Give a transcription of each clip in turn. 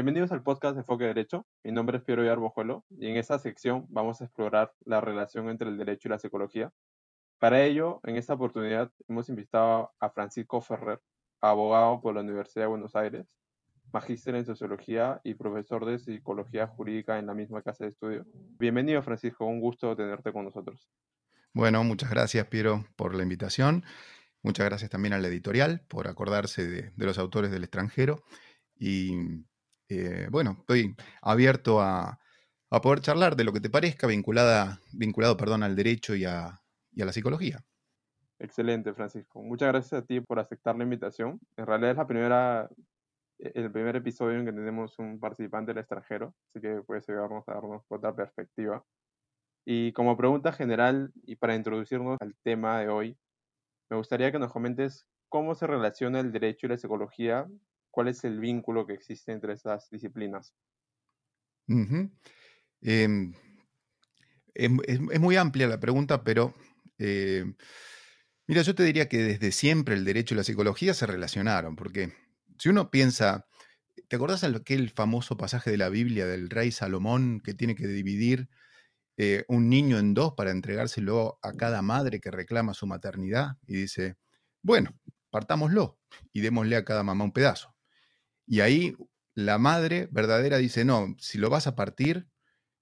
Bienvenidos al podcast de Enfoque Derecho. Mi nombre es Piero Yarbojuelo y en esta sección vamos a explorar la relación entre el derecho y la psicología. Para ello, en esta oportunidad hemos invitado a Francisco Ferrer, abogado por la Universidad de Buenos Aires, magíster en sociología y profesor de psicología jurídica en la misma casa de estudio. Bienvenido, Francisco, un gusto tenerte con nosotros. Bueno, muchas gracias, Piero, por la invitación. Muchas gracias también a la editorial por acordarse de, los autores del extranjero. Y eh, bueno, estoy abierto a, poder charlar de lo que te parezca vinculada, vinculado perdón, al derecho y a, y a la psicología. Excelente, Francisco. Muchas gracias a ti por aceptar la invitación. En realidad es la primera, e, el primer episodio en que tenemos un participante del extranjero, así que puede ayudarnos a darnos otra perspectiva. Y como pregunta general y para introducirnos al tema de hoy, me gustaría que nos comentes cómo se relaciona el derecho y la psicología, cuál es el vínculo que existe entre esas disciplinas. Em, em, es, muy amplia la pregunta, pero em, mira, yo te diría que desde siempre el derecho y la psicología se relacionaron, porque si uno piensa, ¿te acordás de aquel famoso pasaje de la Biblia del rey Salomón que tiene que dividir eh, un niño en dos para entregárselo a cada madre que reclama su maternidad y dice, bueno, partámoslo y démosle a cada mamá un pedazo. Y ahí la madre verdadera dice, no, si lo vas a partir,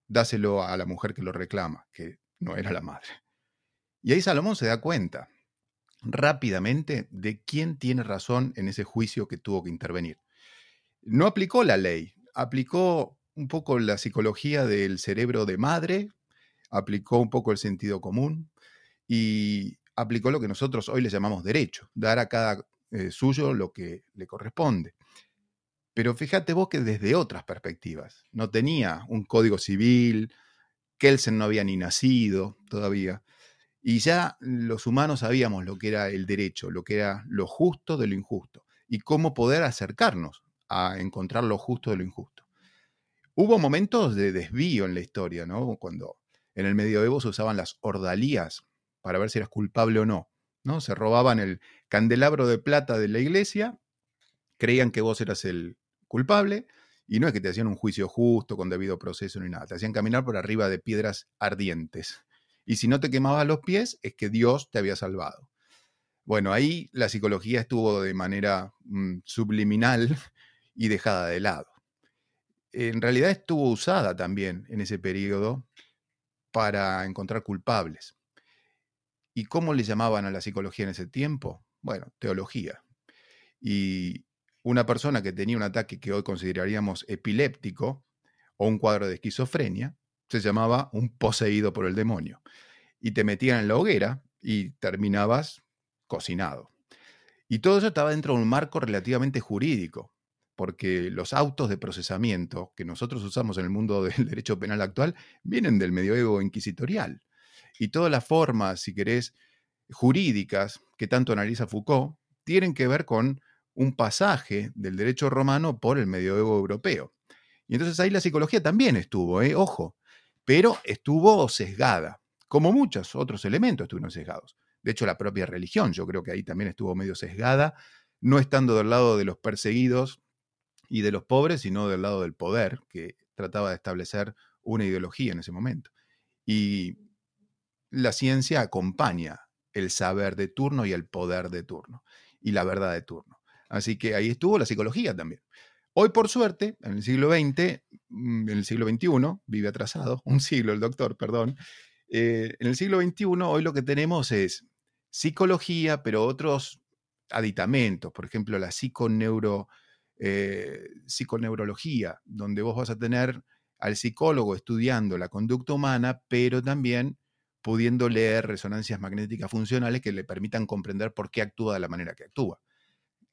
dáselo a la mujer que lo reclama, que no era la madre. Y ahí Salomón se da cuenta rápidamente de quién tiene razón en ese juicio que tuvo que intervenir. No aplicó la ley, aplicó un poco la psicología del cerebro de madre aplicó un poco el sentido común y aplicó lo que nosotros hoy le llamamos derecho, dar a cada eh, suyo lo que le corresponde. Pero fíjate vos que desde otras perspectivas, no tenía un código civil, Kelsen no había ni nacido todavía, y ya los humanos sabíamos lo que era el derecho, lo que era lo justo de lo injusto, y cómo poder acercarnos a encontrar lo justo de lo injusto. Hubo momentos de desvío en la historia, ¿no? Cuando en el medioevo se usaban las ordalías para ver si eras culpable o no. ¿no? Se robaban el candelabro de plata de la iglesia, creían que vos eras el culpable, y no es que te hacían un juicio justo, con debido proceso ni nada, te hacían caminar por arriba de piedras ardientes. Y si no te quemabas los pies, es que Dios te había salvado. Bueno, ahí la psicología estuvo de manera mm, subliminal y dejada de lado. En realidad estuvo usada también en ese periodo para encontrar culpables. ¿Y cómo le llamaban a la psicología en ese tiempo? Bueno, teología. Y una persona que tenía un ataque que hoy consideraríamos epiléptico o un cuadro de esquizofrenia, se llamaba un poseído por el demonio. Y te metían en la hoguera y terminabas cocinado. Y todo eso estaba dentro de un marco relativamente jurídico porque los autos de procesamiento que nosotros usamos en el mundo del derecho penal actual vienen del medioevo inquisitorial. Y todas las formas, si querés, jurídicas que tanto analiza Foucault, tienen que ver con un pasaje del derecho romano por el medioevo europeo. Y entonces ahí la psicología también estuvo, ¿eh? ojo, pero estuvo sesgada, como muchos otros elementos estuvieron sesgados. De hecho, la propia religión, yo creo que ahí también estuvo medio sesgada, no estando del lado de los perseguidos y de los pobres, sino del lado del poder, que trataba de establecer una ideología en ese momento. Y la ciencia acompaña el saber de turno y el poder de turno y la verdad de turno. Así que ahí estuvo la psicología también. Hoy, por suerte, en el siglo XX, mm, en el siglo XXI, vive atrasado, un siglo el doctor, perdón, eh, en el siglo XXI hoy lo que tenemos es psicología, pero otros aditamentos, por ejemplo, la psiconeuro eh, psiconeurología, donde vos vas a tener al psicólogo estudiando la conducta humana, pero también pudiendo leer resonancias magnéticas funcionales que le permitan comprender por qué actúa de la manera que actúa.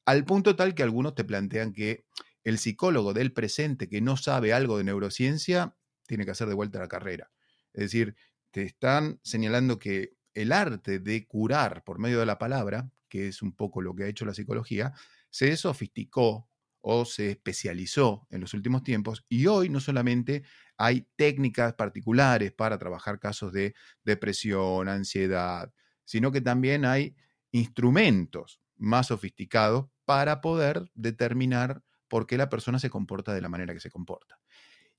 Al punto tal que algunos te plantean que el psicólogo del presente que no sabe algo de neurociencia tiene que hacer de vuelta la carrera. Es decir, te están señalando que el arte de curar por medio de la palabra, que es un poco lo que ha hecho la psicología, se sofisticó o se especializó en los últimos tiempos y hoy no solamente hay técnicas particulares para trabajar casos de depresión, ansiedad, sino que también hay instrumentos más sofisticados para poder determinar por qué la persona se comporta de la manera que se comporta.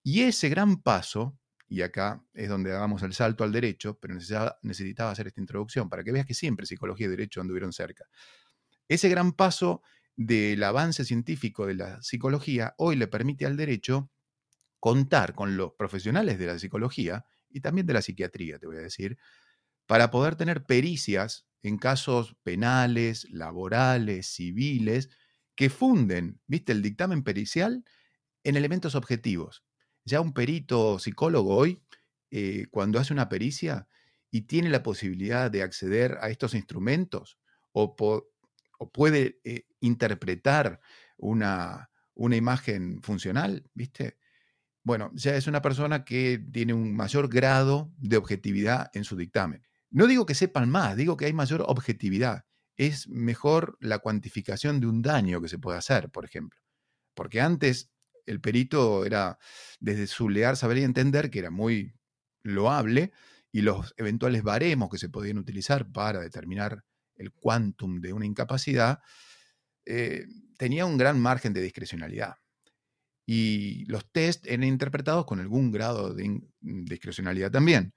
Y ese gran paso, y acá es donde damos el salto al derecho, pero necesitaba, necesitaba hacer esta introducción para que veas que siempre psicología y derecho anduvieron cerca. Ese gran paso del avance científico de la psicología hoy le permite al derecho contar con los profesionales de la psicología y también de la psiquiatría, te voy a decir, para poder tener pericias en casos penales, laborales, civiles, que funden, viste, el dictamen pericial en elementos objetivos. Ya un perito psicólogo hoy, eh, cuando hace una pericia y tiene la posibilidad de acceder a estos instrumentos o, puede eh, interpretar una, una imagen funcional, ¿viste? Bueno, ya es una persona que tiene un mayor grado de objetividad en su dictamen. No digo que sepan más, digo que hay mayor objetividad. Es mejor la cuantificación de un daño que se puede hacer, por ejemplo. Porque antes el perito era, desde su lear, saber y entender, que era muy loable, y los eventuales baremos que se podían utilizar para determinar el quantum de una incapacidad, eh, tenía un gran margen de discrecionalidad. Y los test eran interpretados con algún grado de discrecionalidad también.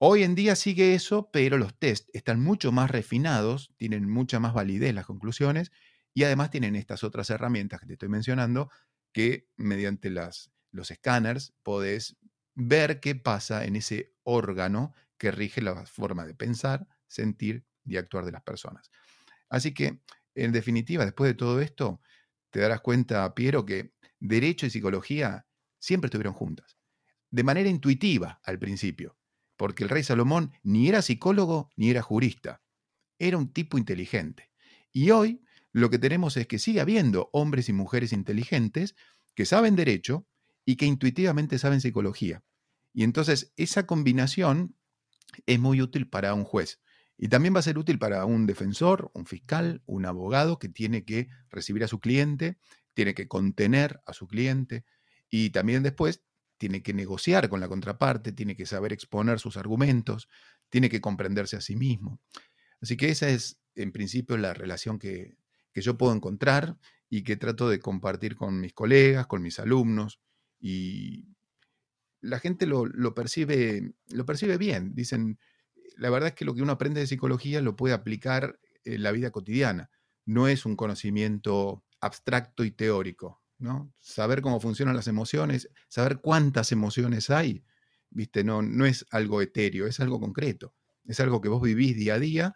Hoy en día sigue eso, pero los test están mucho más refinados, tienen mucha más validez las conclusiones y además tienen estas otras herramientas que te estoy mencionando que mediante los escáneres podés ver qué pasa en ese órgano que rige la forma de pensar, sentir y actuar de las personas. Así que, en definitiva, después de todo esto, te darás cuenta, Piero, que derecho y psicología siempre estuvieron juntas, de manera intuitiva al principio porque el rey Salomón ni era psicólogo ni era jurista, era un tipo inteligente. Y hoy lo que tenemos es que sigue habiendo hombres y mujeres inteligentes que saben derecho y que intuitivamente saben psicología. Y entonces esa combinación es muy útil para un juez. Y también va a ser útil para un defensor, un fiscal, un abogado que tiene que recibir a su cliente, tiene que contener a su cliente y también después tiene que negociar con la contraparte, tiene que saber exponer sus argumentos, tiene que comprenderse a sí mismo. Así que esa es, en principio, la relación que, yo puedo encontrar y que trato de compartir con mis colegas, con mis alumnos, y la gente lo, percibe, lo percibe bien. Dicen, la verdad es que lo que uno aprende de psicología lo puede aplicar en la vida cotidiana. No es un conocimiento abstracto y teórico, Saber cómo funcionan las emociones, saber cuántas emociones hay, ¿viste? No, no es algo etéreo, es algo concreto. Es algo que vos vivís día a día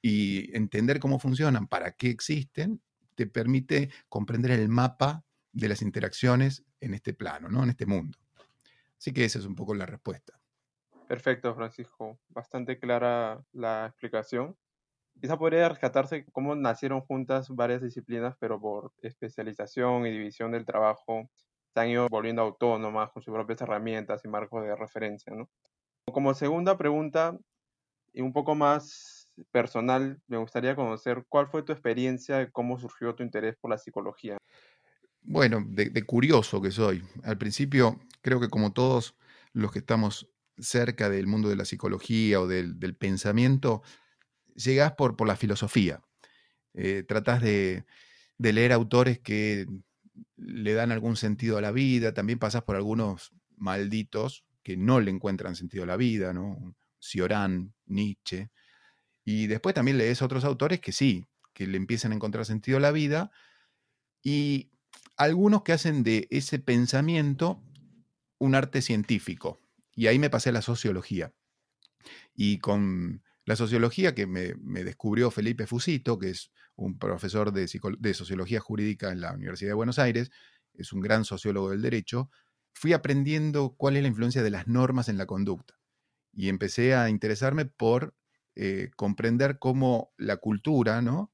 y entender cómo funcionan, para qué existen, te permite comprender el mapa de las interacciones en este plano, ¿no? En este mundo. Así que esa es un poco la respuesta. Perfecto, Francisco. Bastante clara la explicación. Quizá podría rescatarse cómo nacieron juntas varias disciplinas, pero por especialización y división del trabajo se han ido volviendo autónomas con sus propias herramientas y marcos de referencia. ¿no? Como segunda pregunta, y un poco más personal, me gustaría conocer cuál fue tu experiencia y cómo surgió tu interés por la psicología. Bueno, de, curioso que soy. Al principio, creo que como todos los que estamos cerca del mundo de la psicología o del, del pensamiento, llegás por, por la filosofía. Eh, tratás de, leer autores que le dan algún sentido a la vida, también pasás por algunos malditos que no le encuentran sentido a la vida, ¿no? Cioran, Nietzsche. Y después también lees otros autores que sí, que le empiezan a encontrar sentido a la vida. Y algunos que hacen de ese pensamiento un arte científico. Y ahí me pasé a la sociología. Y con la sociología que me, descubrió Felipe Fusito, que es un profesor de, sociología jurídica en la Universidad de Buenos Aires, es un gran sociólogo del derecho, fui aprendiendo cuál es la influencia de las normas en la conducta. Y empecé a interesarme por eh, comprender cómo la cultura, ¿no?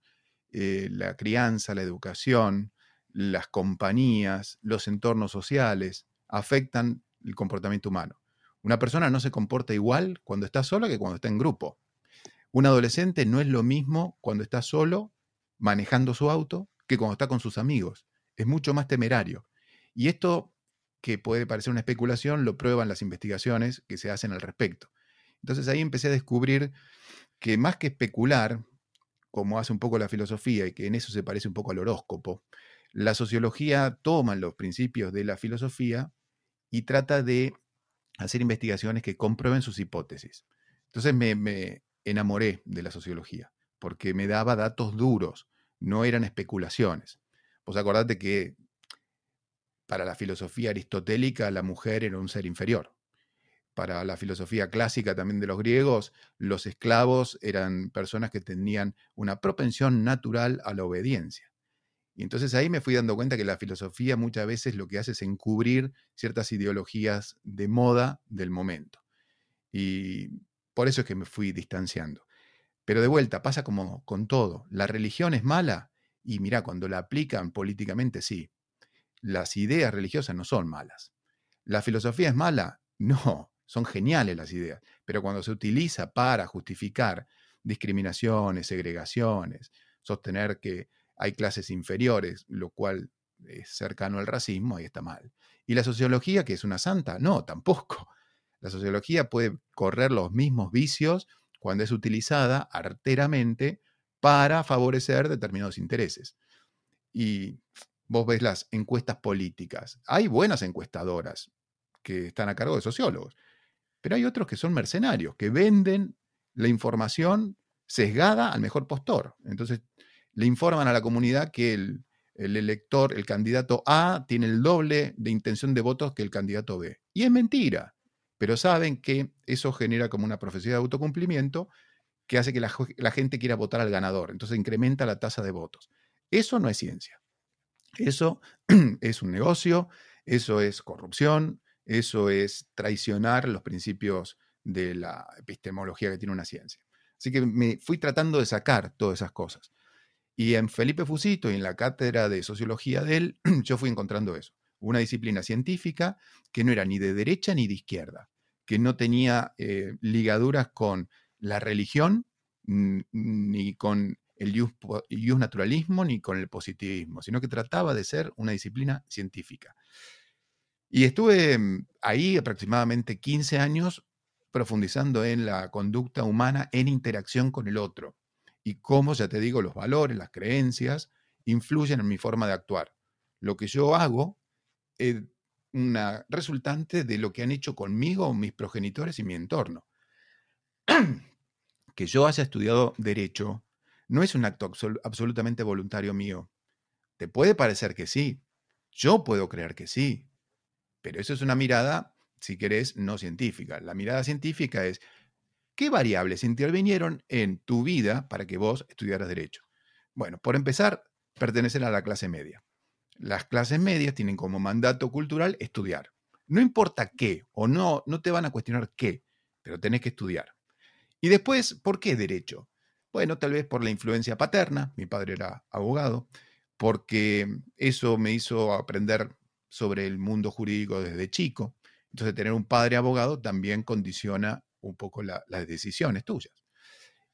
Eh, la crianza, la educación, las compañías, los entornos sociales afectan el comportamiento humano. Una persona no se comporta igual cuando está sola que cuando está en grupo. Un adolescente no es lo mismo cuando está solo manejando su auto que cuando está con sus amigos. Es mucho más temerario. Y esto, que puede parecer una especulación, lo prueban las investigaciones que se hacen al respecto. Entonces ahí empecé a descubrir que más que especular, como hace un poco la filosofía y que en eso se parece un poco al horóscopo, la sociología toma los principios de la filosofía y trata de hacer investigaciones que comprueben sus hipótesis. Entonces me, enamoré de la sociología, porque me daba datos duros, no eran especulaciones. Vos acordate que para la filosofía aristotélica la mujer era un ser inferior. Para la filosofía clásica también de los griegos, los esclavos eran personas que tenían una propensión natural a la obediencia. Y entonces ahí me fui dando cuenta que la filosofía muchas veces lo que hace es encubrir ciertas ideologías de moda del momento. Y por eso es que me fui distanciando. Pero de vuelta, pasa como con todo. ¿La religión es mala? Y mira, cuando la aplican políticamente, sí. Las ideas religiosas no son malas. ¿La filosofía es mala? No, son geniales las ideas. Pero cuando se utiliza para justificar discriminaciones, segregaciones, sostener que hay clases inferiores, lo cual es cercano al racismo, ahí está mal. ¿Y la sociología, que es una santa? No, tampoco. La sociología puede correr los mismos vicios cuando es utilizada arteramente para favorecer determinados intereses. Y vos ves las encuestas políticas. Hay buenas encuestadoras que están a cargo de sociólogos, pero hay otros que son mercenarios, que venden la información sesgada al mejor postor. Entonces, le informan a la comunidad que el, elector, el candidato A, tiene el doble de intención de votos que el candidato B. Y es mentira, pero saben que eso genera como una profecía de autocumplimiento que hace que la, gente quiera votar al ganador. Entonces incrementa la tasa de votos. Eso no es ciencia. Eso es un negocio, eso es corrupción, eso es traicionar los principios de la epistemología que tiene una ciencia. Así que me fui tratando de sacar todas esas cosas. Y en Felipe Fusito y en la cátedra de sociología de él, yo fui encontrando eso. Una disciplina científica que no era ni de derecha ni de izquierda, que no tenía eh, ligaduras con la religión, ni con el ius naturalismo, ni con el positivismo, sino que trataba de ser una disciplina científica. Y estuve mm, ahí aproximadamente 15 años profundizando en la conducta humana en interacción con el otro y cómo, ya te digo, los valores, las creencias influyen en mi forma de actuar. Lo que yo hago es una resultante de lo que han hecho conmigo mis progenitores y mi entorno. que yo haya estudiado derecho no es un acto absolutamente voluntario mío. Te puede parecer que sí, yo puedo creer que sí, pero eso es una mirada, si querés, no científica. La mirada científica es, ¿Qué variables intervinieron en tu vida para que vos estudiaras derecho? Bueno, por empezar, pertenecer a la clase media. Las clases medias tienen como mandato cultural estudiar. No importa qué, o no, no te van a cuestionar qué, pero tenés que estudiar. Y después, ¿por qué derecho? Bueno, tal vez por la influencia paterna, mi padre era abogado, porque eso me hizo aprender sobre el mundo jurídico desde chico. Entonces, tener un padre abogado también condiciona un poco las decisiones tuyas.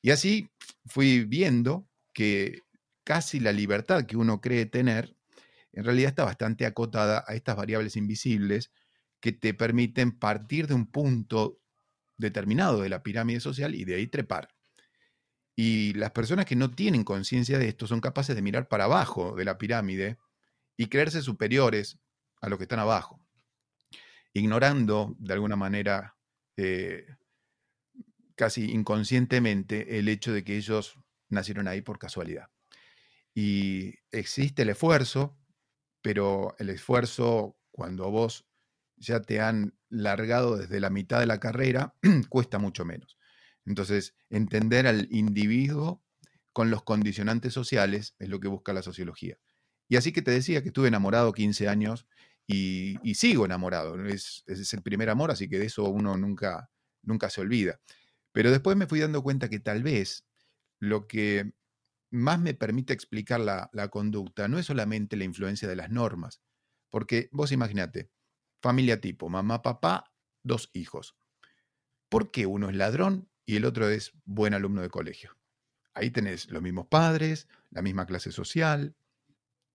Y así fui viendo que casi la libertad que uno cree tener, en realidad está bastante acotada a estas variables invisibles que te permiten partir de un punto determinado de la pirámide social y de ahí trepar. Y las personas que no tienen conciencia de esto son capaces de mirar para abajo de la pirámide y creerse superiores a los que están abajo, ignorando de alguna manera eh, casi inconscientemente el hecho de que ellos nacieron ahí por casualidad. Y existe el esfuerzo, pero el esfuerzo cuando vos ya te han largado desde la mitad de la carrera, cuesta mucho menos. Entonces, entender al individuo con los condicionantes sociales es lo que busca la sociología. Y así que te decía que estuve enamorado 15 años y, sigo enamorado. Es, es, el primer amor, así que de eso uno nunca, nunca se olvida. Pero después me fui dando cuenta que tal vez lo que más me permite explicar la, conducta no es solamente la influencia de las normas, porque vos imaginate, familia tipo, mamá, papá, dos hijos. ¿Por qué uno es ladrón y el otro es buen alumno de colegio? Ahí tenés los mismos padres, la misma clase social.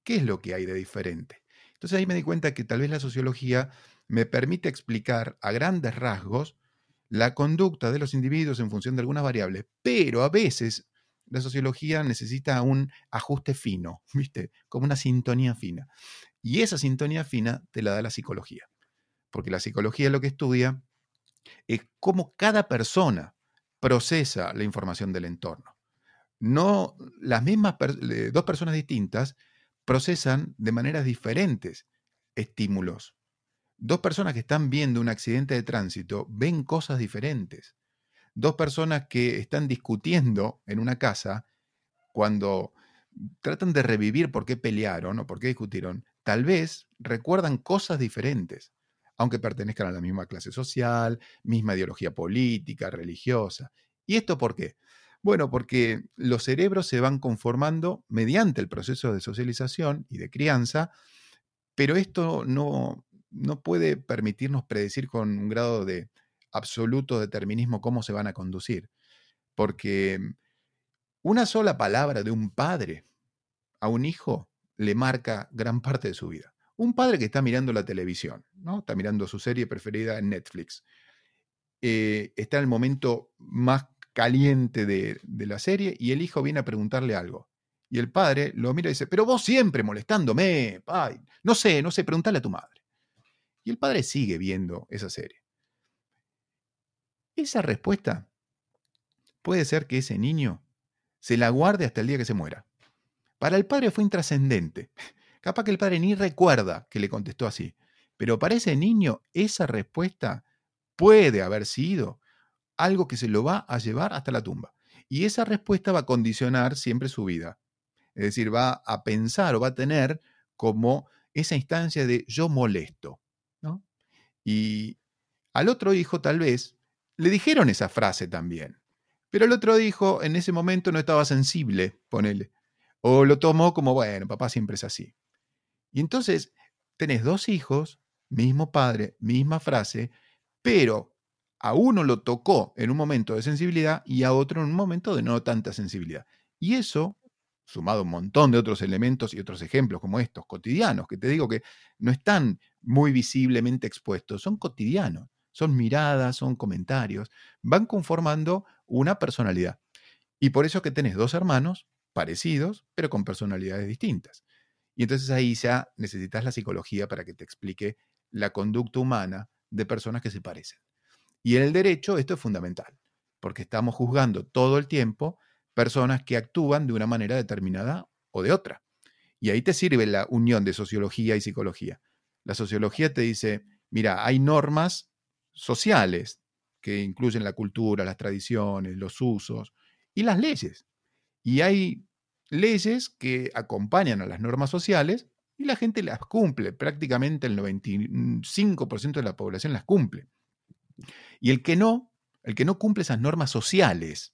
¿Qué es lo que hay de diferente? Entonces ahí me di cuenta que tal vez la sociología me permite explicar a grandes rasgos la conducta de los individuos en función de algunas variables, pero a veces la sociología necesita un ajuste fino, ¿viste? Como una sintonía fina. Y esa sintonía fina te la da la psicología. Porque la psicología lo que estudia es cómo cada persona procesa la información del entorno. No, las mismas dos personas distintas procesan de maneras diferentes estímulos. Dos personas que están viendo un accidente de tránsito ven cosas diferentes. Dos personas que están discutiendo en una casa, cuando tratan de revivir por qué pelearon o por qué discutieron, tal vez recuerdan cosas diferentes, aunque pertenezcan a la misma clase social, misma ideología política, religiosa. ¿Y esto por qué? Bueno, porque los cerebros se van conformando mediante el proceso de socialización y de crianza, pero esto no, no puede permitirnos predecir con un grado de absoluto determinismo cómo se van a conducir, porque una sola palabra de un padre a un hijo le marca gran parte de su vida. Un padre que está mirando la televisión, ¿no? está mirando su serie preferida en Netflix, eh, está en el momento más caliente de, la serie y el hijo viene a preguntarle algo. Y el padre lo mira y dice, pero vos siempre molestándome, no sé, no sé, preguntale a tu madre. Y el padre sigue viendo esa serie. Esa respuesta puede ser que ese niño se la guarde hasta el día que se muera. Para el padre fue intrascendente. Capaz que el padre ni recuerda que le contestó así. Pero para ese niño esa respuesta puede haber sido algo que se lo va a llevar hasta la tumba. Y esa respuesta va a condicionar siempre su vida. Es decir, va a pensar o va a tener como esa instancia de yo molesto. ¿no? Y al otro hijo tal vez le dijeron esa frase también. Pero el otro hijo en ese momento no estaba sensible, ponele. O lo tomó como, bueno, papá siempre es así. Y entonces tenés dos hijos, mismo padre, misma frase, pero a uno lo tocó en un momento de sensibilidad y a otro en un momento de no tanta sensibilidad. Y eso, sumado a un montón de otros elementos y otros ejemplos como estos, cotidianos, que te digo que no están muy visiblemente expuestos, son cotidianos, son miradas, son comentarios, van conformando una personalidad. Y por eso que tenés dos hermanos parecidos, pero con personalidades distintas. Y entonces ahí ya necesitas la psicología para que te explique la conducta humana de personas que se parecen. Y en el derecho esto es fundamental, porque estamos juzgando todo el tiempo personas que actúan de una manera determinada o de otra. Y ahí te sirve la unión de sociología y psicología. La sociología te dice, mira, hay normas sociales que incluyen la cultura, las tradiciones, los usos y las leyes. Y hay leyes que acompañan a las normas sociales y la gente las cumple. Prácticamente el 95% de la población las cumple. Y el que no, el que no cumple esas normas sociales,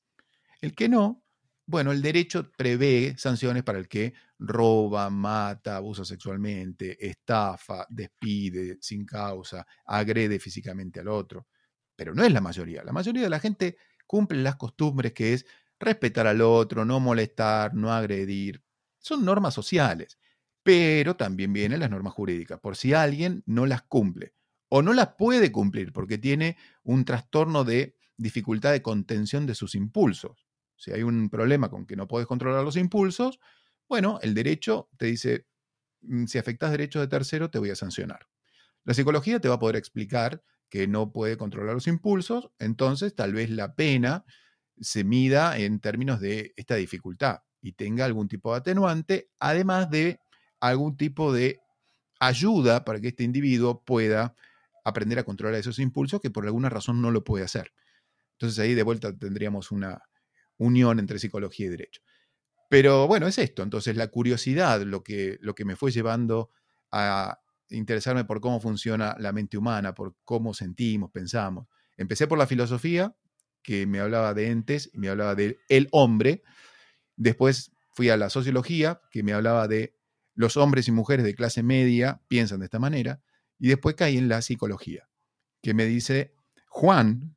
el que no, bueno, el derecho prevé sanciones para el que roba, mata, abusa sexualmente, estafa, despide sin causa, agrede físicamente al otro. Pero no es la mayoría. La mayoría de la gente cumple las costumbres que es respetar al otro, no molestar, no agredir. Son normas sociales. Pero también vienen las normas jurídicas. Por si alguien no las cumple o no las puede cumplir porque tiene un trastorno de dificultad de contención de sus impulsos. Si hay un problema con que no puedes controlar los impulsos, bueno, el derecho te dice, mm, si afectas derechos de tercero, te voy a sancionar. La psicología te va a poder explicar que no puede controlar los impulsos, entonces tal vez la pena se mida en términos de esta dificultad y tenga algún tipo de atenuante, además de algún tipo de ayuda para que este individuo pueda aprender a controlar esos impulsos que por alguna razón no lo puede hacer. Entonces ahí de vuelta tendríamos una unión entre psicología y derecho. Pero bueno, es esto. Entonces la curiosidad, lo que, lo que me fue llevando a interesarme por cómo funciona la mente humana, por cómo sentimos, pensamos. Empecé por la filosofía, que me hablaba de entes y me hablaba del el hombre. Después fui a la sociología, que me hablaba de los hombres y mujeres de clase media piensan de esta manera. Y después caí en la psicología, que me dice, Juan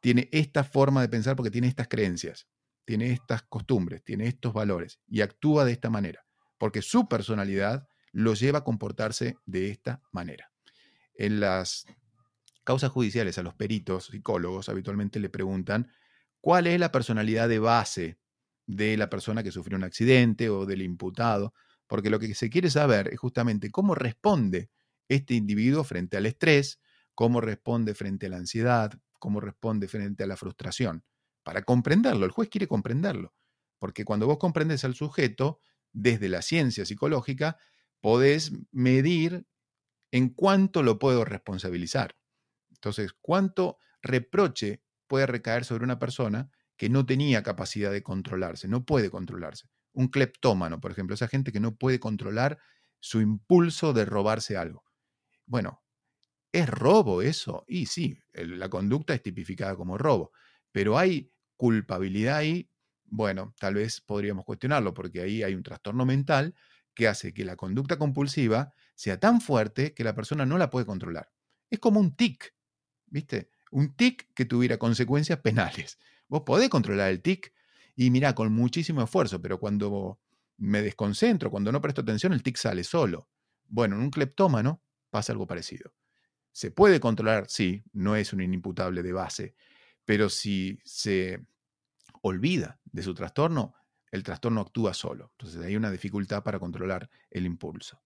tiene esta forma de pensar porque tiene estas creencias, tiene estas costumbres, tiene estos valores y actúa de esta manera, porque su personalidad lo lleva a comportarse de esta manera. En las causas judiciales a los peritos, psicólogos, habitualmente le preguntan, ¿cuál es la personalidad de base de la persona que sufrió un accidente o del imputado, porque lo que se quiere saber es justamente cómo responde este individuo frente al estrés, cómo responde frente a la ansiedad, cómo responde frente a la frustración, para comprenderlo. El juez quiere comprenderlo, porque cuando vos comprendes al sujeto, desde la ciencia psicológica, podés medir en cuánto lo puedo responsabilizar. Entonces, cuánto reproche puede recaer sobre una persona que no tenía capacidad de controlarse, no puede controlarse. Un cleptómano, por ejemplo, esa gente que no puede controlar su impulso de robarse algo. Bueno, ¿es robo eso? Y sí, la conducta es tipificada como robo, pero hay culpabilidad ahí. Bueno, tal vez podríamos cuestionarlo porque ahí hay un trastorno mental que hace que la conducta compulsiva sea tan fuerte que la persona no la puede controlar. Es como un tic, ¿viste? Un tic que tuviera consecuencias penales. Vos podés controlar el tic y mira, con muchísimo esfuerzo, pero cuando me desconcentro, cuando no presto atención, el tic sale solo. Bueno, en un cleptómano pasa algo parecido. Se puede controlar, sí, no es un inimputable de base, pero si se olvida de su trastorno, el trastorno actúa solo. Entonces hay una dificultad para controlar el impulso.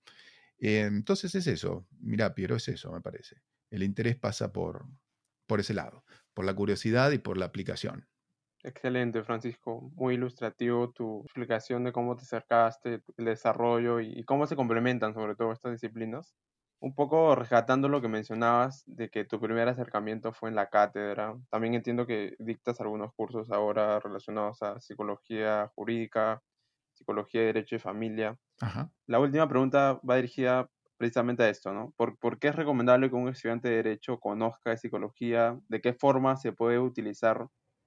Eh, entonces es eso, mira, Piero, es eso, me parece. El interés pasa por, por ese lado, por la curiosidad y por la aplicación. Excelente, Francisco. Muy ilustrativo tu explicación de cómo te acercaste, el desarrollo y, cómo se complementan sobre todo estas disciplinas. Un poco rescatando lo que mencionabas de que tu primer acercamiento fue en la cátedra. También entiendo que dictas algunos cursos ahora relacionados a psicología jurídica, psicología de derecho y familia. La última pregunta va dirigida precisamente a esto, ¿no? ¿Por, ¿Por, qué es recomendable que un estudiante de derecho conozca de psicología? ¿De qué forma se puede utilizar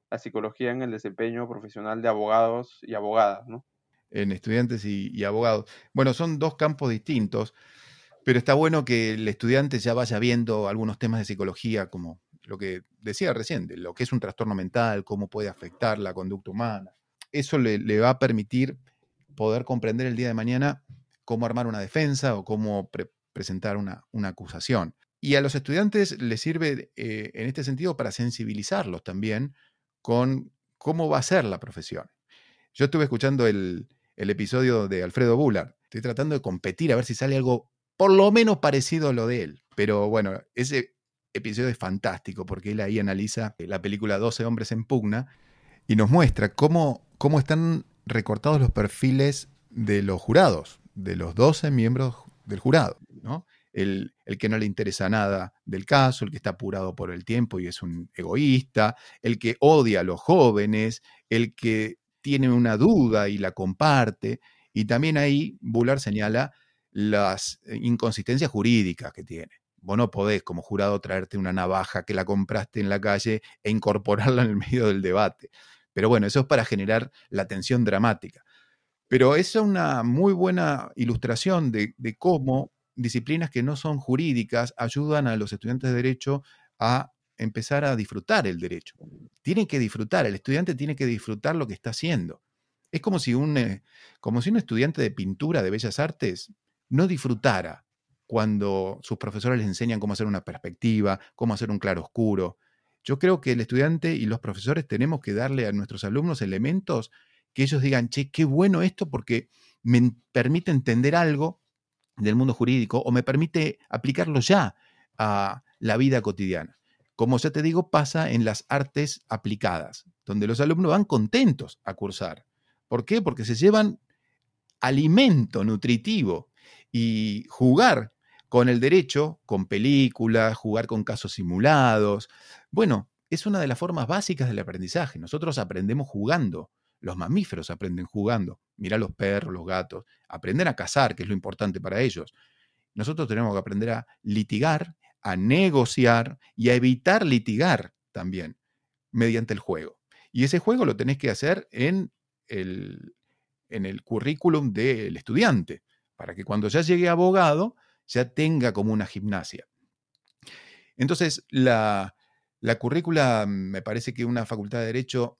la psicología en el desempeño profesional de abogados y abogadas, ¿no? En estudiantes y, abogados. Bueno, son dos campos distintos, pero está bueno que el estudiante ya vaya viendo algunos temas de psicología, como lo que decía recién, lo que es un trastorno mental, cómo puede afectar la conducta humana. Eso le, va a permitir poder comprender el día de mañana cómo armar una defensa o cómo presentar una, acusación. Y a los estudiantes les sirve eh, en este sentido para sensibilizarlos también con cómo va a ser la profesión. Yo estuve escuchando el, episodio de Alfredo Bullard. Estoy tratando de competir a ver si sale algo por lo menos parecido a lo de él. Pero bueno, ese episodio es fantástico porque él ahí analiza la película 12 hombres en pugna y nos muestra cómo, cómo están recortados los perfiles de los jurados, de los 12 miembros del jurado. ¿no? el, que no le interesa nada del caso, el que está apurado por el tiempo y es un egoísta, el que odia a los jóvenes, el que tiene una duda y la comparte. Y también ahí Bullard señala las eh, inconsistencias jurídicas que tiene. Vos no podés como jurado traerte una navaja que la compraste en la calle e incorporarla en el medio del debate. Pero bueno, eso es para generar la tensión dramática. Pero es una muy buena ilustración de, de cómo disciplinas que no son jurídicas ayudan a los estudiantes de derecho a empezar a disfrutar el derecho. Tienen que disfrutar, el estudiante tiene que disfrutar lo que está haciendo. Es como si un, eh, como si un estudiante de pintura, de bellas artes, no disfrutara cuando sus profesores les enseñan cómo hacer una perspectiva, cómo hacer un claroscuro. Yo creo que el estudiante y los profesores tenemos que darle a nuestros alumnos elementos que ellos digan, che, qué bueno esto porque me permite entender algo del mundo jurídico o me permite aplicarlo ya a la vida cotidiana. Como ya te digo, pasa en las artes aplicadas, donde los alumnos van contentos a cursar. ¿Por qué? Porque se llevan alimento nutritivo y jugar con el derecho, con películas, jugar con casos simulados. Bueno, es una de las formas básicas del aprendizaje. Nosotros aprendemos jugando. Los mamíferos aprenden jugando. Mira los perros, los gatos. Aprenden a cazar, que es lo importante para ellos. Nosotros tenemos que aprender a litigar, a negociar y a evitar litigar también mediante el juego. Y ese juego lo tenés que hacer en el, en el currículum del estudiante, para que cuando ya llegue abogado ya tenga como una gimnasia. Entonces, la, la currícula, me parece que una facultad de derecho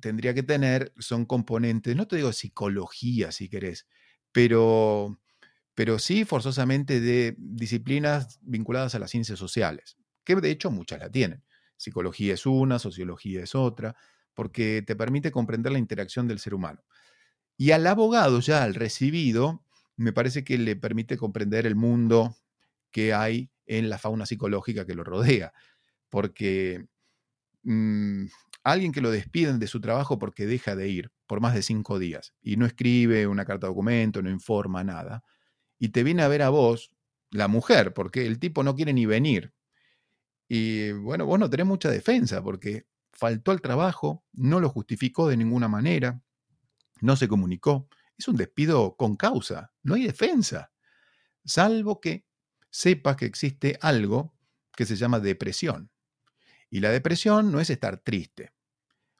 tendría que tener son componentes, no te digo psicología si querés, pero, pero sí forzosamente de disciplinas vinculadas a las ciencias sociales, que de hecho muchas la tienen. Psicología es una, sociología es otra. porque te permite comprender la interacción del ser humano. Y al abogado, ya al recibido, me parece que le permite comprender el mundo que hay en la fauna psicológica que lo rodea, porque mm, alguien que lo despiden de su trabajo porque deja de ir por más de cinco días y no escribe una carta de documento, no informa nada, y te viene a ver a vos, la mujer, porque el tipo no quiere ni venir. Y bueno, vos no tenés mucha defensa porque faltó al trabajo, no lo justificó de ninguna manera, no se comunicó. Es un despido con causa, no hay defensa, salvo que sepas que existe algo que se llama depresión. Y la depresión no es estar triste.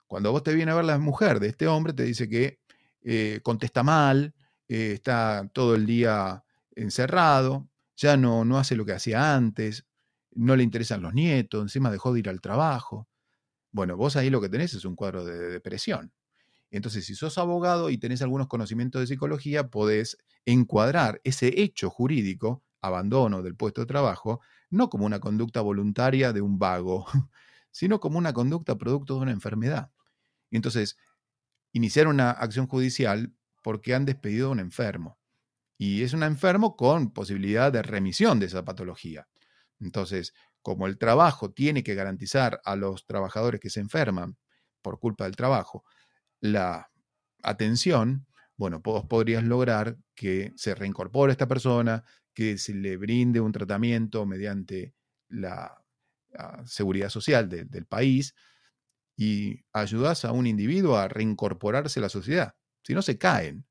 Cuando vos te viene a ver la mujer de este hombre, te dice que eh, contesta mal, eh, está todo el día encerrado, ya no, no hace lo que hacía antes, no le interesan los nietos, encima dejó de ir al trabajo. Bueno, vos ahí lo que tenés es un cuadro de depresión. Entonces, si sos abogado y tenés algunos conocimientos de psicología, podés encuadrar ese hecho jurídico, abandono del puesto de trabajo, no como una conducta voluntaria de un vago, sino como una conducta producto de una enfermedad. Entonces, iniciar una acción judicial porque han despedido a un enfermo. Y es un enfermo con posibilidad de remisión de esa patología. Entonces, como el trabajo tiene que garantizar a los trabajadores que se enferman por culpa del trabajo la atención, bueno, vos podrías lograr que se reincorpore esta persona, que se le brinde un tratamiento mediante la, seguridad social del país y ayudas a un individuo a reincorporarse a la sociedad. Si no, se caen.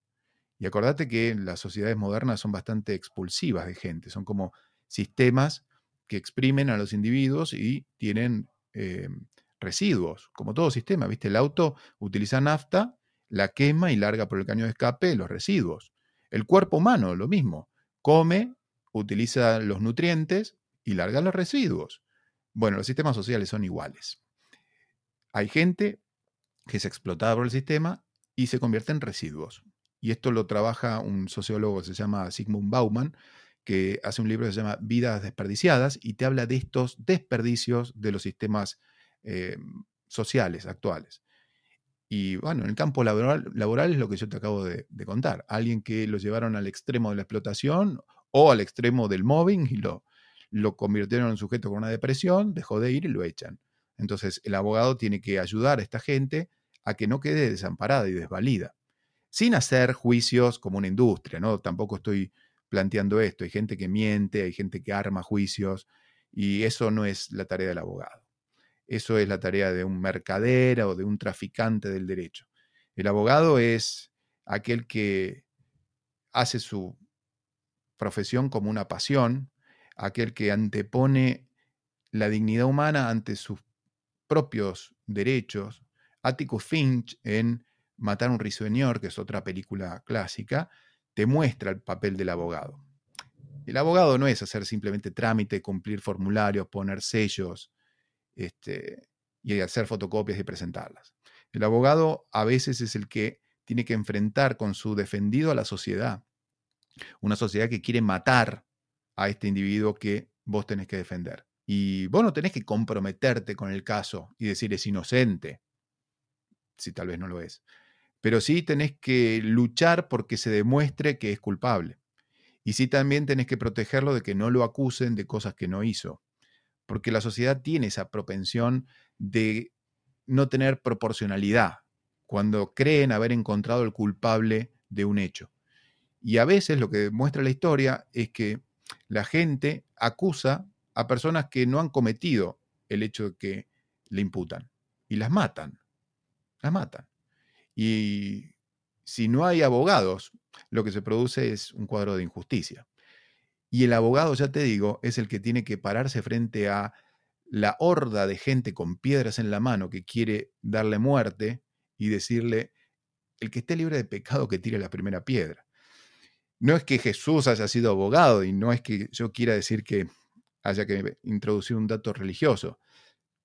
Y acordate que las sociedades modernas son bastante expulsivas de gente, son como sistemas que exprimen a los individuos y tienen eh, residuos, como todo sistema, ¿viste? El auto utiliza nafta, la quema y larga por el caño de escape los residuos. El cuerpo humano, lo mismo, come, utiliza los nutrientes y larga los residuos. Bueno, los sistemas sociales son iguales. Hay gente que es explotada por el sistema y se convierte en residuos. Y esto lo trabaja un sociólogo que se llama Sigmund Bauman, que hace un libro que se llama Vidas desperdiciadas y te habla de estos desperdicios de los sistemas eh, sociales actuales. Y bueno, en el campo laboral, laboral es lo que yo te acabo de, contar. Alguien que lo llevaron al extremo de la explotación o al extremo del mobbing y lo, lo convirtieron en un sujeto con una depresión, dejó de ir y lo echan. Entonces el abogado tiene que ayudar a esta gente a que no quede desamparada y desvalida, sin hacer juicios como una industria, ¿no? Tampoco estoy planteando esto. Hay gente que miente, hay gente que arma juicios y eso no es la tarea del abogado. Eso es la tarea de un mercader o de un traficante del derecho. El abogado es aquel que hace su profesión como una pasión, aquel que antepone la dignidad humana ante sus propios derechos. Atticus Finch en Matar a un risueñor, que es otra película clásica, te muestra el papel del abogado. El abogado no es hacer simplemente trámite, cumplir formularios, poner sellos este, y hacer fotocopias y presentarlas. El abogado a veces es el que tiene que enfrentar con su defendido a la sociedad. Una sociedad que quiere matar a este individuo que vos tenés que defender. Y vos no tenés que comprometerte con el caso y decir es inocente, si tal vez no lo es. Pero sí tenés que luchar porque se demuestre que es culpable. Y sí también tenés que protegerlo de que no lo acusen de cosas que no hizo. Porque la sociedad tiene esa propensión de no tener proporcionalidad cuando creen haber encontrado el culpable de un hecho. Y a veces lo que demuestra la historia es que la gente acusa a personas que no han cometido el hecho que le imputan y las matan. Las matan. Y si no hay abogados, lo que se produce es un cuadro de injusticia. Y el abogado, ya te digo, es el que tiene que pararse frente a la horda de gente con piedras en la mano que quiere darle muerte y decirle, el que esté libre de pecado que tire la primera piedra. No es que Jesús haya sido abogado y no es que yo quiera decir que haya que introducir un dato religioso,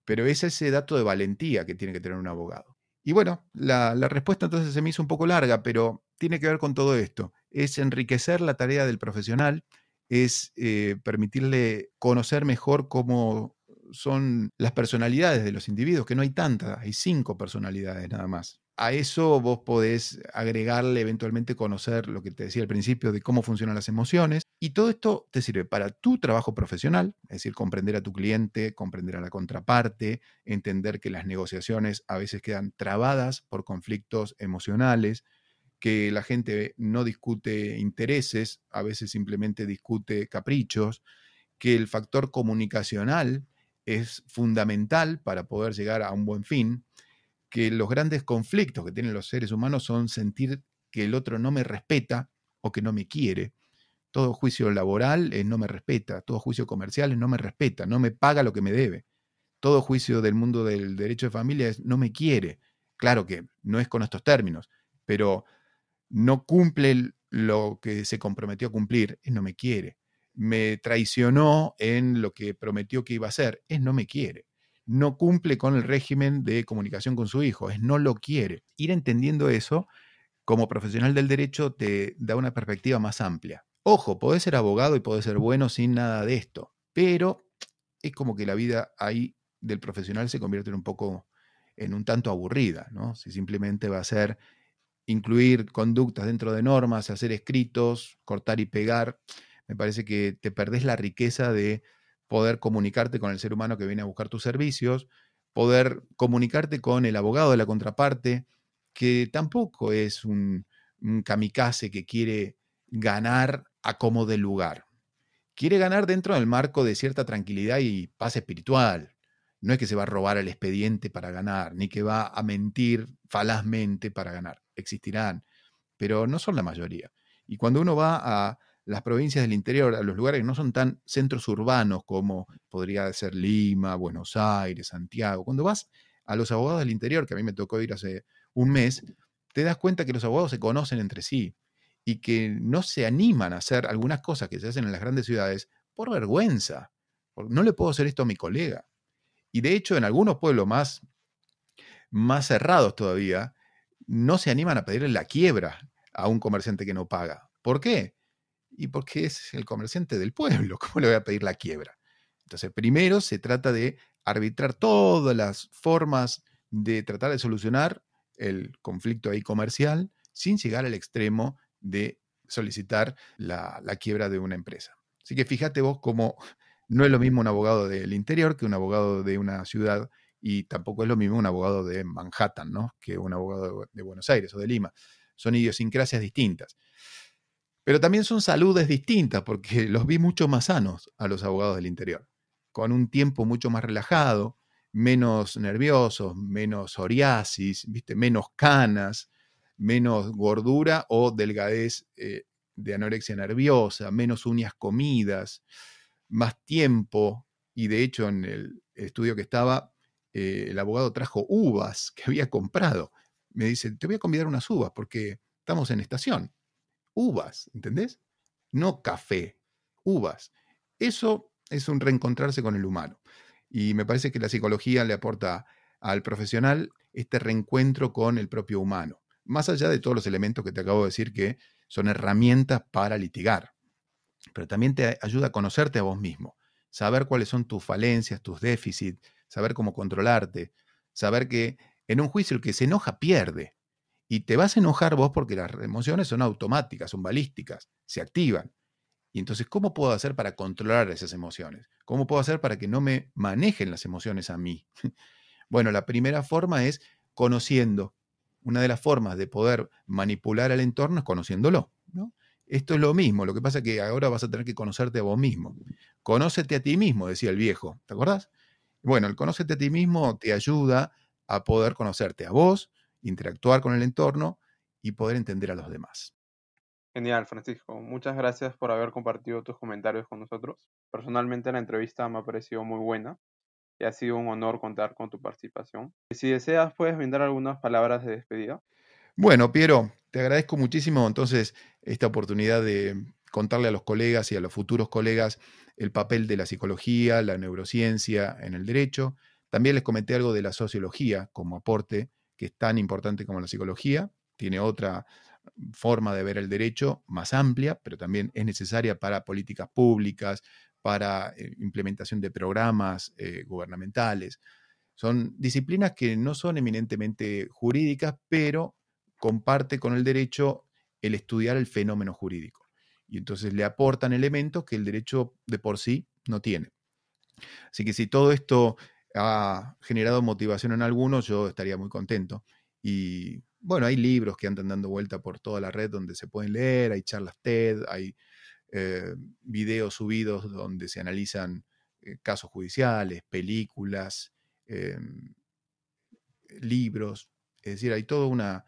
pero es ese dato de valentía que tiene que tener un abogado. Y bueno, la, respuesta entonces se me hizo un poco larga, pero tiene que ver con todo esto. Es enriquecer la tarea del profesional, es eh, permitirle conocer mejor cómo son las personalidades de los individuos, que no hay tantas, hay cinco personalidades nada más. A eso vos podés agregarle eventualmente conocer lo que te decía al principio de cómo funcionan las emociones. Y todo esto te sirve para tu trabajo profesional, es decir, comprender a tu cliente, comprender a la contraparte, entender que las negociaciones a veces quedan trabadas por conflictos emocionales, que la gente no discute intereses, a veces simplemente discute caprichos, que el factor comunicacional es fundamental para poder llegar a un buen fin que los grandes conflictos que tienen los seres humanos son sentir que el otro no me respeta o que no me quiere. Todo juicio laboral no me respeta, todo juicio comercial no me respeta, no me paga lo que me debe. Todo juicio del mundo del derecho de familia es no me quiere. Claro que no es con estos términos, pero no cumple lo que se comprometió a cumplir, es no me quiere. Me traicionó en lo que prometió que iba a hacer, es no me quiere no cumple con el régimen de comunicación con su hijo, es no lo quiere. Ir entendiendo eso como profesional del derecho te da una perspectiva más amplia. Ojo, podés ser abogado y podés ser bueno sin nada de esto, pero es como que la vida ahí del profesional se convierte en un poco en un tanto aburrida, ¿no? Si simplemente va a ser incluir conductas dentro de normas, hacer escritos, cortar y pegar, me parece que te perdés la riqueza de poder comunicarte con el ser humano que viene a buscar tus servicios, poder comunicarte con el abogado de la contraparte, que tampoco es un, kamikaze que quiere ganar a como de lugar. Quiere ganar dentro del marco de cierta tranquilidad y paz espiritual. No es que se va a robar el expediente para ganar, ni que va a mentir falazmente para ganar. Existirán, pero no son la mayoría. Y cuando uno va a las provincias del interior, a los lugares que no son tan centros urbanos como podría ser Lima, Buenos Aires, Santiago. Cuando vas a los abogados del interior, que a mí me tocó ir hace un mes, te das cuenta que los abogados se conocen entre sí y que no se animan a hacer algunas cosas que se hacen en las grandes ciudades por vergüenza. No le puedo hacer esto a mi colega. Y de hecho, en algunos pueblos más, más cerrados todavía, no se animan a pedirle la quiebra a un comerciante que no paga. ¿Por qué? y porque es el comerciante del pueblo, ¿cómo le voy a pedir la quiebra? Entonces, primero se trata de arbitrar todas las formas de tratar de solucionar el conflicto ahí comercial sin llegar al extremo de solicitar la, la quiebra de una empresa. Así que fíjate vos cómo no es lo mismo un abogado del interior que un abogado de una ciudad y tampoco es lo mismo un abogado de Manhattan, ¿no? Que un abogado de Buenos Aires o de Lima. Son idiosincrasias distintas. Pero también son saludes distintas, porque los vi mucho más sanos a los abogados del interior, con un tiempo mucho más relajado, menos nerviosos, menos psoriasis, ¿viste? menos canas, menos gordura o delgadez eh, de anorexia nerviosa, menos uñas comidas, más tiempo. Y de hecho, en el estudio que estaba, eh, el abogado trajo uvas que había comprado. Me dice, te voy a convidar unas uvas porque estamos en estación uvas, ¿entendés? No café, uvas. Eso es un reencontrarse con el humano. Y me parece que la psicología le aporta al profesional este reencuentro con el propio humano, más allá de todos los elementos que te acabo de decir que son herramientas para litigar. Pero también te ayuda a conocerte a vos mismo, saber cuáles son tus falencias, tus déficits, saber cómo controlarte, saber que en un juicio el que se enoja pierde, y te vas a enojar vos porque las emociones son automáticas, son balísticas, se activan. Y entonces, ¿cómo puedo hacer para controlar esas emociones? ¿Cómo puedo hacer para que no me manejen las emociones a mí? Bueno, la primera forma es conociendo. Una de las formas de poder manipular al entorno es conociéndolo. ¿no? Esto es lo mismo, lo que pasa es que ahora vas a tener que conocerte a vos mismo. Conócete a ti mismo, decía el viejo, ¿te acordás? Bueno, el conocerte a ti mismo te ayuda a poder conocerte a vos, interactuar con el entorno y poder entender a los demás. Genial, Francisco. Muchas gracias por haber compartido tus comentarios con nosotros. Personalmente la entrevista me ha parecido muy buena y ha sido un honor contar con tu participación. Si deseas, puedes brindar algunas palabras de despedida. Bueno, Piero, te agradezco muchísimo entonces esta oportunidad de contarle a los colegas y a los futuros colegas el papel de la psicología, la neurociencia en el derecho. También les comenté algo de la sociología como aporte que es tan importante como la psicología, tiene otra forma de ver el derecho más amplia, pero también es necesaria para políticas públicas, para eh, implementación de programas eh, gubernamentales. Son disciplinas que no son eminentemente jurídicas, pero comparte con el derecho el estudiar el fenómeno jurídico. Y entonces le aportan elementos que el derecho de por sí no tiene. Así que si todo esto ha generado motivación en algunos, yo estaría muy contento. Y bueno, hay libros que andan dando vuelta por toda la red donde se pueden leer, hay charlas TED, hay eh, videos subidos donde se analizan eh, casos judiciales, películas, em, libros. Es decir, hay toda una,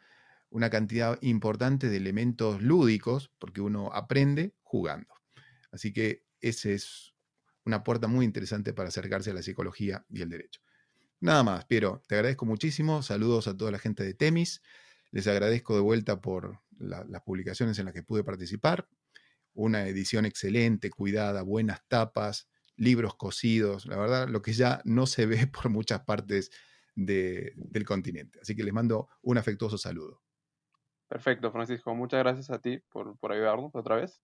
una cantidad importante de elementos lúdicos porque uno aprende jugando. Así que esa es una puerta muy interesante para acercarse a la psicología y el derecho. Nada más, Piero, te agradezco muchísimo. Saludos a toda la gente de Temis. Les agradezco de vuelta por las publicaciones en las que pude participar. Una edición excelente, cuidada, buenas tapas, libros cosidos. La verdad, lo que ya no se ve por muchas partes del continente. Así que les mando un afectuoso saludo. Perfecto, Francisco. Muchas gracias a ti por, por ayudarnos otra vez.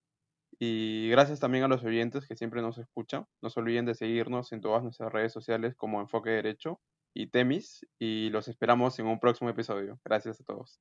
Y gracias también a los oyentes que siempre nos escuchan. No se olviden de seguirnos en todas nuestras redes sociales como Enfoque Derecho y Temis. Y los esperamos en un próximo episodio. Gracias a todos.